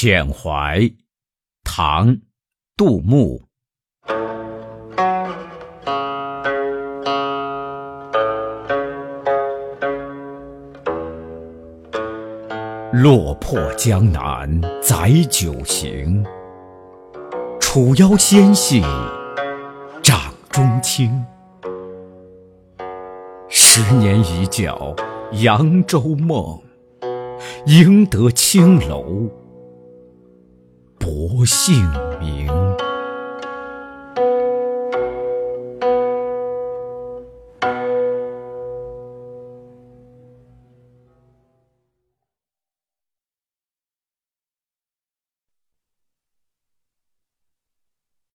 遣怀，唐·杜牧。落魄江南载酒行，楚腰纤细掌中轻。十年一觉扬州梦，赢得青楼我姓名。